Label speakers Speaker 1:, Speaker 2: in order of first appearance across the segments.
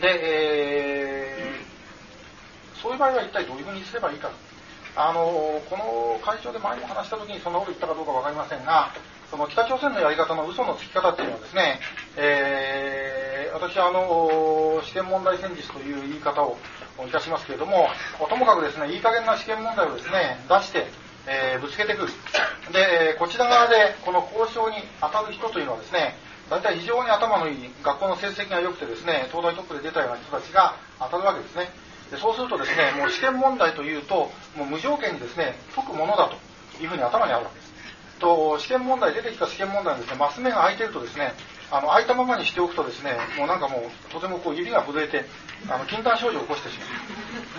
Speaker 1: で、えー、そういう場合は一体どういうふうにすればいいか。あの、この会場で前も話した時にそんなこと言ったかどうかわかりませんが、その北朝鮮のやり方の嘘のつき方っていうのはですね、えー、私はあの、試験問題戦術という言い方をいたしますけれども、ともかくですね、いい加減な試験問題をですね、出して、えー、ぶつけてくる。で、こちら側でこの交渉に当たる人というのはですね、大体非常に頭のいい、学校の成績が良くてですね、東大トップで出たような人たちが当たるわけですね。でそうするとですね、もう試験問題というと、もう無条件にですね、解くものだというふうに頭にあるわけです。と、試験問題、出てきた試験問題ですね、マス目が開いてるとですね、あの、開いたままにしておくとですね、もうなんかもう、とてもこう指が震えて、あの、禁断症状を起こしてしま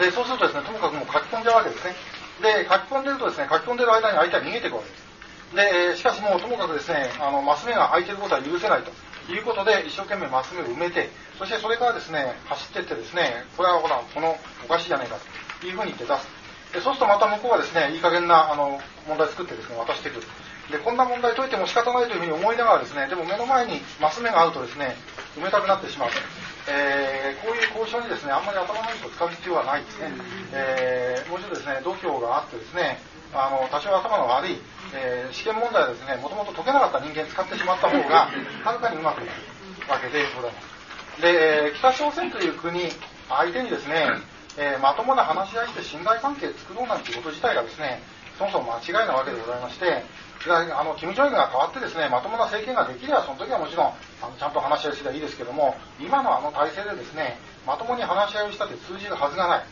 Speaker 1: う。で、そうするとですね、ともかくもう書き込んじゃうわけですね。で、書き込んでるとですね、書き込んでる間に相手は逃げていくわけです。で、しかしもうともかくですね、あの、マス目が開いてることは許せないということで、一生懸命マス目を埋めて、そしてそれからですね、走ってってですね、これはほら、このおかしいじゃないかというふうに言って出す。でそうするとまた向こうはですね、いい加減なあの問題作ってですね、渡してくる。で、こんな問題解いても仕方ないというふうに思いながらですね、でも目の前にマス目が合うとですね、埋めたくなってしまうと。えー、こういう交渉にですね、あんまり頭のいいと使う必要はないですね。えー、もう一度ですね、度胸があってですね、あの、多少頭の悪い、えー、試験問題はですね、もともと解けなかった人間使ってしまった方が、はるかにうまくいくわけでございます。で、北朝鮮という国、相手にですね、えー、まともな話し合いして信頼関係作ろうなんていうこと自体がですね、そもそも間違いなわけでございまして、あの、キム・ジョンが変わってですね、まともな政権ができれば、その時はもちろん、あのちゃんと話し合いすればいいですけども、今のあの体制でですね、まともに話し合いをしたって通じるはずがない。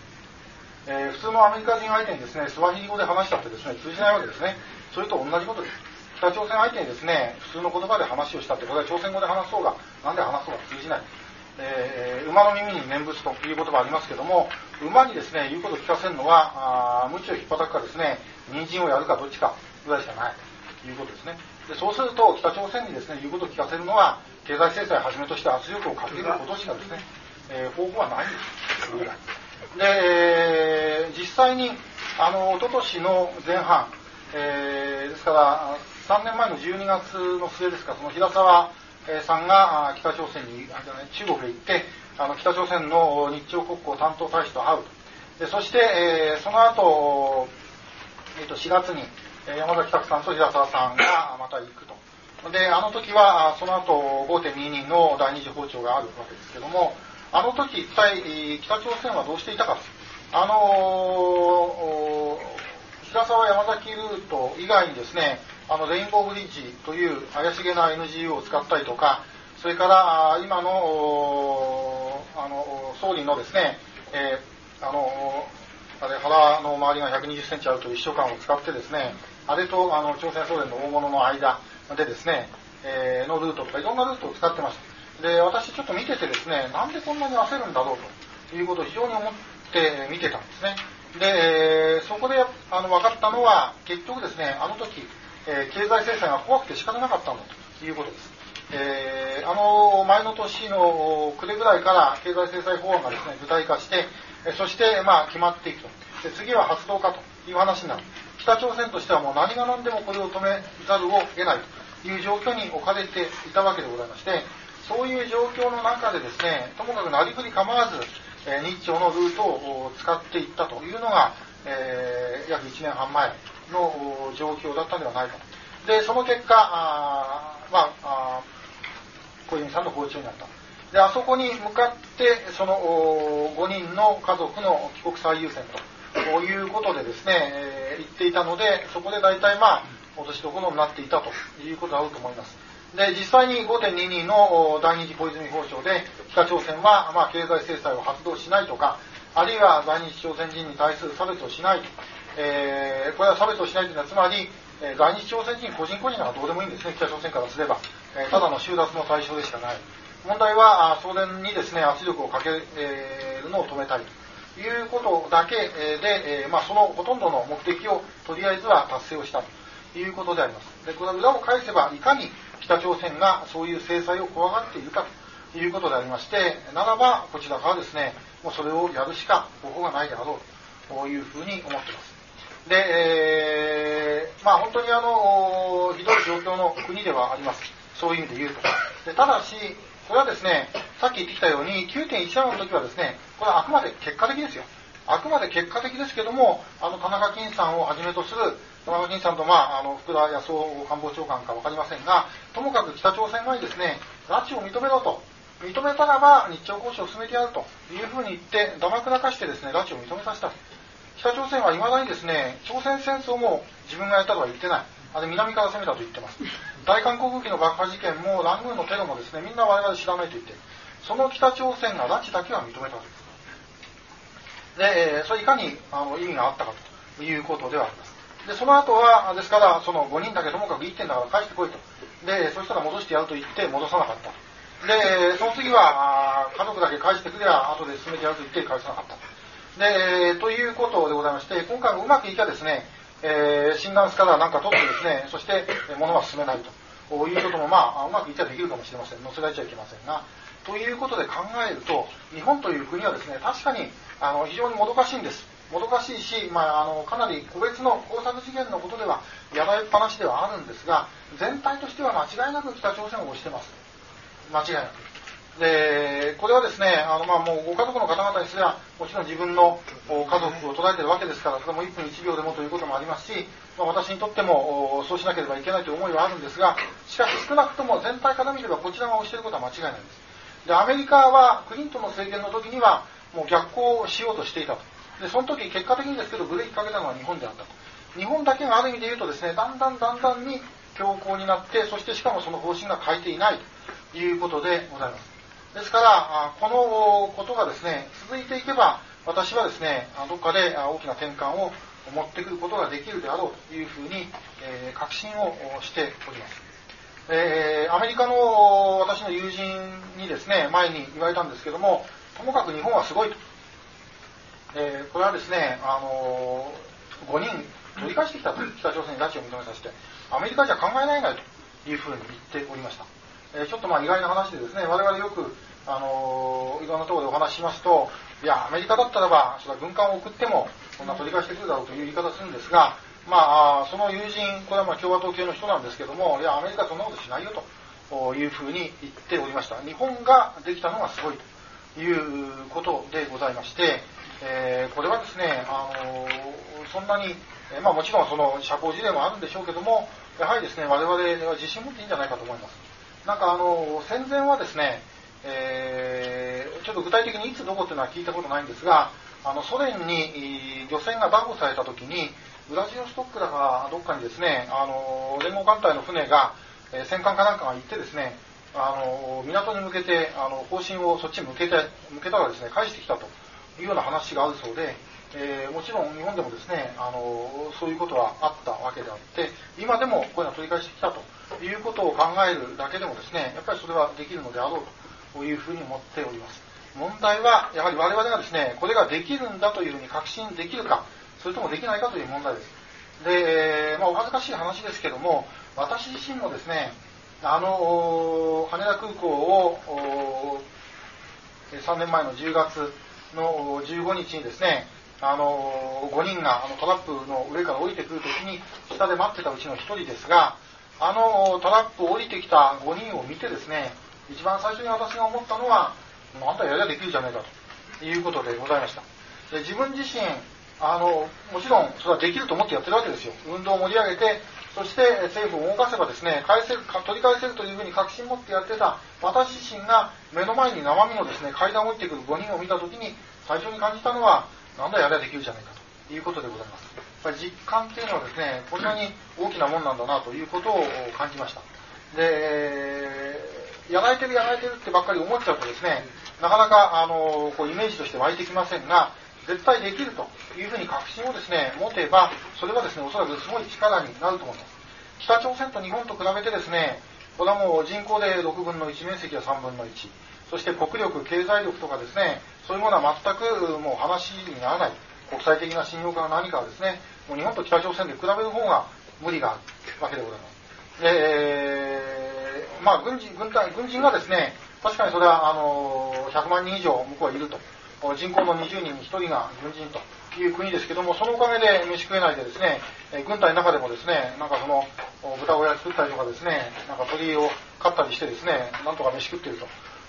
Speaker 1: えー、普通のアメリカ人相手にですね、スワヒリ語で話したってですね、通じないわけですね。それと同じことです。北朝鮮相手にですね、普通の言葉で話をしたって、これは朝鮮語で話そうが、なんで話そうが通じない。えー、馬の耳に念仏という言葉ありますけども、馬にですね、言うことを聞かせるのは、あ無知を引っ叩くかですね、人参をやるかどっちかぐらいしかない。ということですね。でそうすると、北朝鮮にですね、言うことを聞かせるのは、経済制裁をはじめとして圧力をかけることしかですね、えー、方法はないんです。で、えー、実際に、あの、一昨年の前半、えー、ですから、3年前の12月の末ですか、その平沢さんが北朝鮮に、中国へ行って、あの北朝鮮の日朝国交担当大使と会うと。でそして、えー、その後、えー、と4月に、山崎拓さんと平沢さんがまた行くと。で、あの時は、その後5.22の第二次訪朝があるわけですけども、あの時一体北朝鮮はどうしていたか。あの平沢山崎ルート以外にですね、あのレインボーブリッジという怪しげな NGO を使ったりとか、それから今のあの総理のですね、えー、あのあれ腹の周りが120センチあるという秘書官を使ってですね、あれとあの朝鮮ソ連の大物の間でですね、えー、のルートとかいろんなルートを使ってました。で、私ちょっと見ててですね、なんでこんなに焦るんだろうということを非常に思って見てたんですね。で、そこであの分かったのは、結局ですね、あの時、えー、経済制裁が怖くて仕方なかったんだということです。えー、あの前の年の暮れぐらいから経済制裁法案がですね、具体化して、そして、まあ、決まっていくと。で次は発動かという話になる。北朝鮮としてはもう何が何でもこれを止めざるを得ないという状況に置かれていたわけでございまして、そういう状況の中でですね、ともかくなりふり構わず、え日朝のルートを使っていったというのが、えー、約1年半前の状況だったんではないかと。で、その結果、あまあ、あ小泉さんの訪中になった。で、あそこに向かって、その5人の家族の帰国最優先ということでですね、えー、言っていたので、そこで大体まあ、落としどころになっていたということだろうと思います。で、実際に5.22の第二次小泉交渉で、北朝鮮は、まあ、経済制裁を発動しないとか、あるいは在日朝鮮人に対する差別をしない。えー、これは差別をしないというのは、つまり、えー、在日朝鮮人個人個人ならどうでもいいんですね、北朝鮮からすれば。えー、ただの収奪の対象でしかない。問題は、送電にですね、圧力をかけるのを止めたいということだけで、えー、まあ、そのほとんどの目的をとりあえずは達成をしたということであります。で、これは裏を返せば、いかに北朝鮮がそういう制裁を怖がっているかということでありまして、ならば、こちらからですね、もうそれをやるしか方法がないであろうというふうに思っています。で、えー、まあ本当にあの、ひどい状況の国ではあります。そういう意味で言うと。でただし、これはですね、さっき言ってきたように、9.17の時はですね、これはあくまで結果的ですよ。あくまで結果的ですけども、あの、田中金さんをはじめとする、田中金さんと、まあ、あの、福田康夫官房長官かわかりませんが、ともかく北朝鮮側にですね、拉致を認めろと、認めたらば日朝交渉を進めてやるというふうに言って、だまくなかしてですね、拉致を認めさせた。北朝鮮は未だにですね、朝鮮戦争も自分がやったとは言ってない。あれ南から攻めたと言ってます。大韓航空機の爆破事件もラングーのテロもですね、みんな我々知らないと言ってその北朝鮮が拉致だけは認めたわけです。で、それいかにあの意味があったかということではあります。で、その後は、ですから、その5人だけともかく1点だから返してこいと。で、そしたら戻してやると言って戻さなかった。で、その次は、家族だけ返してくれば、後で進めてやると言って返さなかった。で、ということでございまして、今回もうまくいけばですね、えー、診断スカラーなんか取ってですね、そして、物は進めないということも、まあ、うまくいっちゃできるかもしれません。載せられちゃいけませんが、ということで考えると、日本という国はですね、確かにあの非常にもどかしいんです。もどかしいし、まあ、あのかなり個別の工作事件のことではやられっぱなしではあるんですが、全体としては間違いなく北朝鮮を推してます。間違いなく。で、これはですね、あの、まあ、もうご家族の方々にすれば、もちろん自分の家族を捉えてるわけですから、それも1分1秒でもということもありますし、まあ、私にとってもそうしなければいけないという思いはあるんですが、しかし少なくとも全体から見ればこちらが推していることは間違いないんです。で、アメリカはクリントンの政権の時には、もう逆行しようとしていたと。で、その時結果的にですけど、ブレーキかけたのは日本であったと。日本だけがある意味で言うとですね、だんだんだんだんに強硬になって、そしてしかもその方針が変えていないということでございます。ですから、このことがですね、続いていけば、私はですね、どっかで大きな転換を持ってくることができるであろうというふうに、え、確信をしております。え、アメリカの私の友人にですね、前に言われたんですけども、ともかく日本はすごいと。えー、これはですね、あのー、5人取り返してきたと、北朝鮮に拉致を認めさせて、アメリカじゃ考えられないというふうに言っておりました。えー、ちょっとまあ意外な話でですね、我々よく、あのいろんなところでお話ししますと、いや、アメリカだったらば、それは軍艦を送っても、そんな取り返してくるだろうという言い方するんですが、まあ、その友人、これはまあ共和党系の人なんですけども、いや、アメリカはそんなことしないよというふうに言っておりました。日本ができたのがすごいということでございまして、えー、これはですね、あのそんなに、えまあもちろんその社交辞令もあるんでしょうけども、やはりですね、我々は自信持っていいんじゃないかと思います。なんかあの、戦前はですね、えー、ちょっと具体的にいつどこっていうのは聞いたことないんですが、あのソ連に漁船が拿捕された時に、ウラジオストックだかどっかにですね、あの、連合艦隊の船が、え、戦艦かなんかが行ってですね、あの、港に向けて、あの、方針をそっちに向けて、向けたらですね、返してきたというような話があるそうで、えー、もちろん日本でもですね、あの、そういうことはあったわけであって、今でもこういうのを取り返してきたということを考えるだけでもですね、やっぱりそれはできるのであろうというふうに思っております。問題は、やはり我々がですね、これができるんだというふうに確信できるか、それともできないかという問題です。で、まあ、お恥ずかしい話ですけども、私自身もですね、あの、羽田空港を、3年前の10月の15日にですね、あの、5人があのトラップの上から降りてくるときに、下で待ってたうちの1人ですが、あのトラップを降りてきた5人を見てですね、一番最初に私が思ったのは、あんたやりゃできるじゃないかということでございました。で自分自身、あの、もちろんそれはできると思ってやってるわけですよ。運動を盛り上げて、そして政府を動かせばですね、返せる、取り返せるというふうに確信持ってやってた私自身が目の前に生身のですね、階段を降りてくる5人を見たときに、最初に感じたのは、なんだやればできるじゃないかということでございます。やっぱり実感っていうのはですね、こんなに大きなもんなんだなということを感じました。で、やられてるやられてるってばっかり思っちゃうとですね、なかなか、あの、こうイメージとして湧いてきませんが、絶対できるというふうに確信をですね、持てば、それはですね、おそらくすごい力になると思います。北朝鮮と日本と比べてですね、これはもう人口で6分の1、面積は3分の1、そして国力、経済力とかですね、そういうものは全くもう話にならない。国際的な信用から何かはですね、もう日本と北朝鮮で比べる方が無理があるわけでございます。で、えー、まあ軍人、軍隊、軍人がですね、確かにそれは、あの、100万人以上向こうはいると。人口の20人に1人が軍人という国ですけども、そのおかげで飯食えないでですね、軍隊の中でもですね、なんかその、豚小屋作ったりとかですね、なんか鳥を飼ったりしてですね、なんとか飯食っている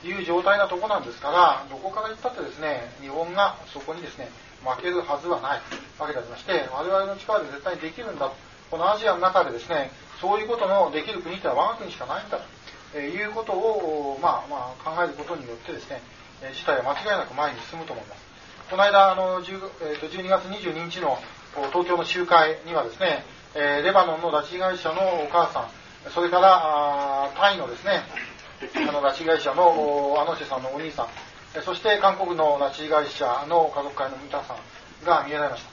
Speaker 1: いう状態なとこなんですから、どこから言ったってですね、日本がそこにですね、負けるはずはないわけでありまして、我々の力で絶対にできるんだと。このアジアの中でですね、そういうことのできる国ってのは我が国しかないんだということを、まあまあ、考えることによってですね、事態は間違いなく前に進むと思います。この間、あの、えー、と12月22日の東京の集会にはですね、えレバノンの拉致被害者のお母さん、それからタイのですね、あの拉致被害者のアノシェさんのお兄さん、そして韓国の拉致被害者の家族会の皆さんが見えられまし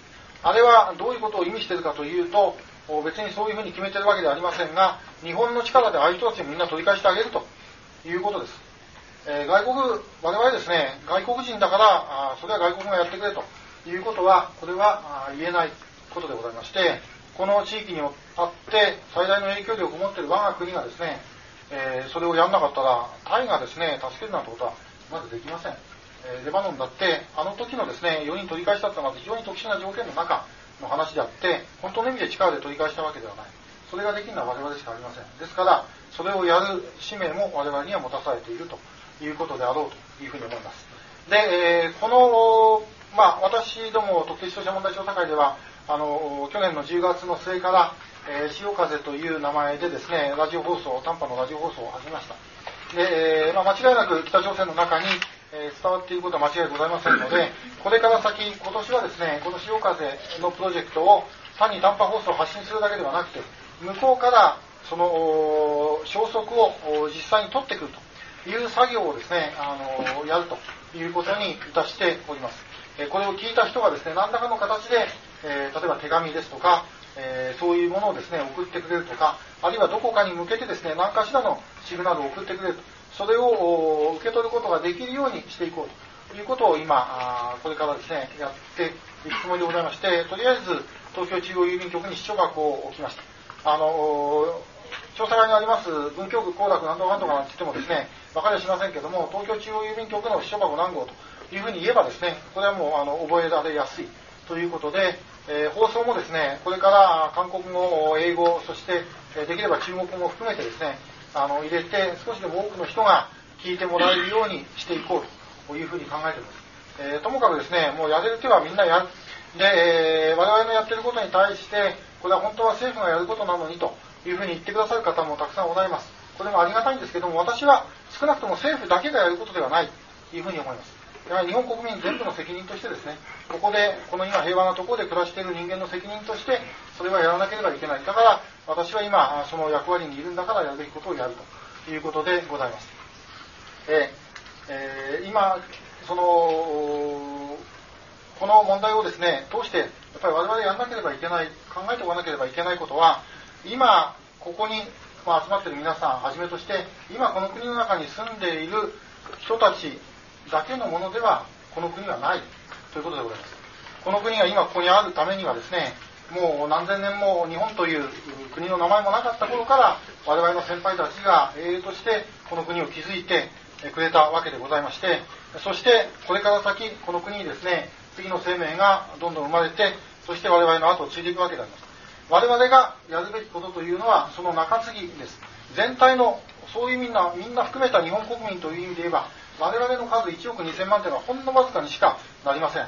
Speaker 1: た。あれはどういうことを意味しているかというと、別にそういうふうに決めてるわけではありませんが、日本の力でああいう人たちをみんな取り返してあげるということです。えー、外国、我々ですね、外国人だから、あそれは外国がやってくれということは、これは言えないことでございまして、この地域にあって最大の影響力を持っている我が国がですね、えー、それをやんなかったら、タイがですね、助けるなんてことはまずできません。えー、レバノンだって、あの時のですね、4人取り返したというのは非常に特殊な条件の中の話であって、本当の意味で力で取り返したわけではない。それができるのは我々しかありません。ですから、それをやる使命も我々には持たされているということであろうというふうに思います。で、えー、この、まあ、私ども特定失踪者問題調査会では、あの、去年の10月の末から、えー、潮風という名前でですね、ラジオ放送、短波のラジオ放送を始めました。で、えー、まあ、間違いなく北朝鮮の中に、えー、伝わっていることは間違いございませんので、これから先、今年はですね、この潮風のプロジェクトを単に短波放送を発信するだけではなくて、向こうからその消息を実際に取ってくるという作業をですね、あのやるということにいたしております。えこれを聞いた人がですね、何らかの形で、え例えば手紙ですとか、えそういうものをですね、送ってくれるとか、あるいはどこかに向けてですね、何かしらのシグナルを送ってくれると、それを受け取ることができるようにしていこうということを今、これからですね、やっていくつもりでございまして、とりあえず東京中央郵便局に支所箱を置きました。あの調査会にあります文京区行楽なんとかなんとかなんて言ってもですね、分かりはしませんけども、東京中央郵便局の支所箱何号というふうに言えばですね、これはもうあの覚えられやすいということで、えー、放送もですね、これから韓国語、英語、そして、えできれば中国語も含めてですね、あの入れて少しでも多くの人が聞いてもらえるようにしていこうというふうに考えています。えー、ともかくですね、もうやれる手はみんなやる。で、えー、我々のやってることに対して、これは本当は政府がやることなのにというふうに言ってくださる方もたくさんおられます。これもありがたいんですけども、私は少なくとも政府だけがやることではないというふうに思います。やはり日本国民全部の責任としてですね、ここで、この今平和なところで暮らしている人間の責任として、それはやらなければいけない。だから、私は今、その役割にいるんだからやるべきことをやるということでございます。えー、えー、今、その、この問題をですね、通して、やっぱり我々やらなければいけない、考えておかなければいけないことは、今、ここに、ま、集まっている皆さんはじめとして、今この国の中に住んでいる人たちだけのものではこの国はないということでございます。この国が今ここにあるためにはですね、もう何千年も日本という国の名前もなかった頃から我々の先輩たちが英雄としてこの国を築いてくれたわけでございまして、そしてこれから先この国にですね、次の生命がどんどん生まれて、そして我々の後を継いでいくわけであります。我々がやるべきことというのはその中継ぎです。全体のそういうみんな、みんな含めた日本国民という意味で言えば、我々の数1億2000万というのはほんのわずかにしかなりません。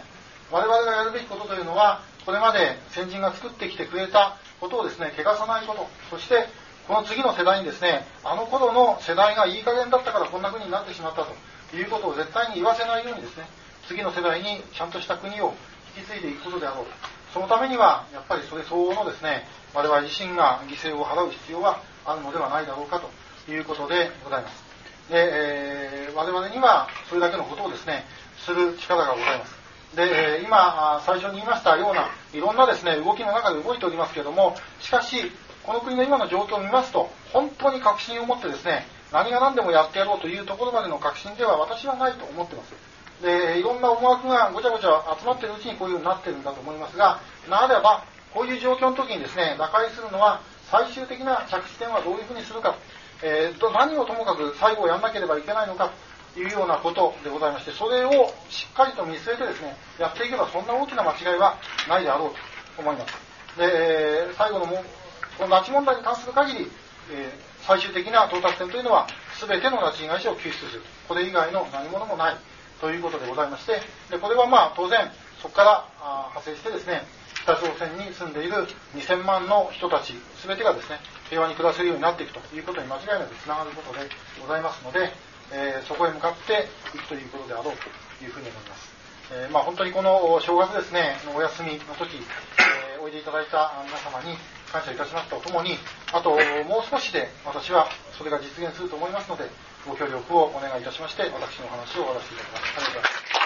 Speaker 1: 我々がやるべきことというのは、これまで先人が作ってきてくれたことをですね、汚さないこと、そして、この次の世代にですね、あの頃の世代がいい加減だったからこんな国になってしまったということを絶対に言わせないようにですね、次の世代にちゃんとした国を引き継いでいくことであろう。そのためには、やっぱりそれ相応のですね、我々自身が犠牲を払う必要があるのではないだろうかということでございます。で、えー、我々にはそれだけのことをですね、する力がございます。でえ、今、最初に言いましたような、いろんなですね、動きの中で動いておりますけれども、しかし、この国の今の状況を見ますと、本当に確信を持ってですね、何が何でもやってやろうというところまでの確信では私はないと思ってます。で、いろんな思惑がごちゃごちゃ集まっているうちにこういうようになっているんだと思いますが、ならば、こういう状況の時にですね、打開するのは、最終的な着地点はどういうふうにするか。えー、と何をともかく最後をやんなければいけないのかというようなことでございまして、それをしっかりと見据えてですね、やっていけばそんな大きな間違いはないであろうと思います。で、最後のも、この拉致問題に関する限り、えー、最終的な到達点というのは全ての拉致被害者を救出する。これ以外の何者もないということでございまして、でこれはまあ当然、そこから派生してですね、北朝鮮に住んでいる2000万の人たち、全てがですね、平和に暮らせるようになっていくということに間違いなくつながることでございますので、えー、そこへ向かっていくということであろうというふうに思います。えー、まあ、本当にこの正月ですね、お休みの時、えー、おいでいただいた皆様に感謝いたしますとともに、あともう少しで私はそれが実現すると思いますので、ご協力をお願いいたしまして、私の話を終わらせていただきます。ありがとうございます。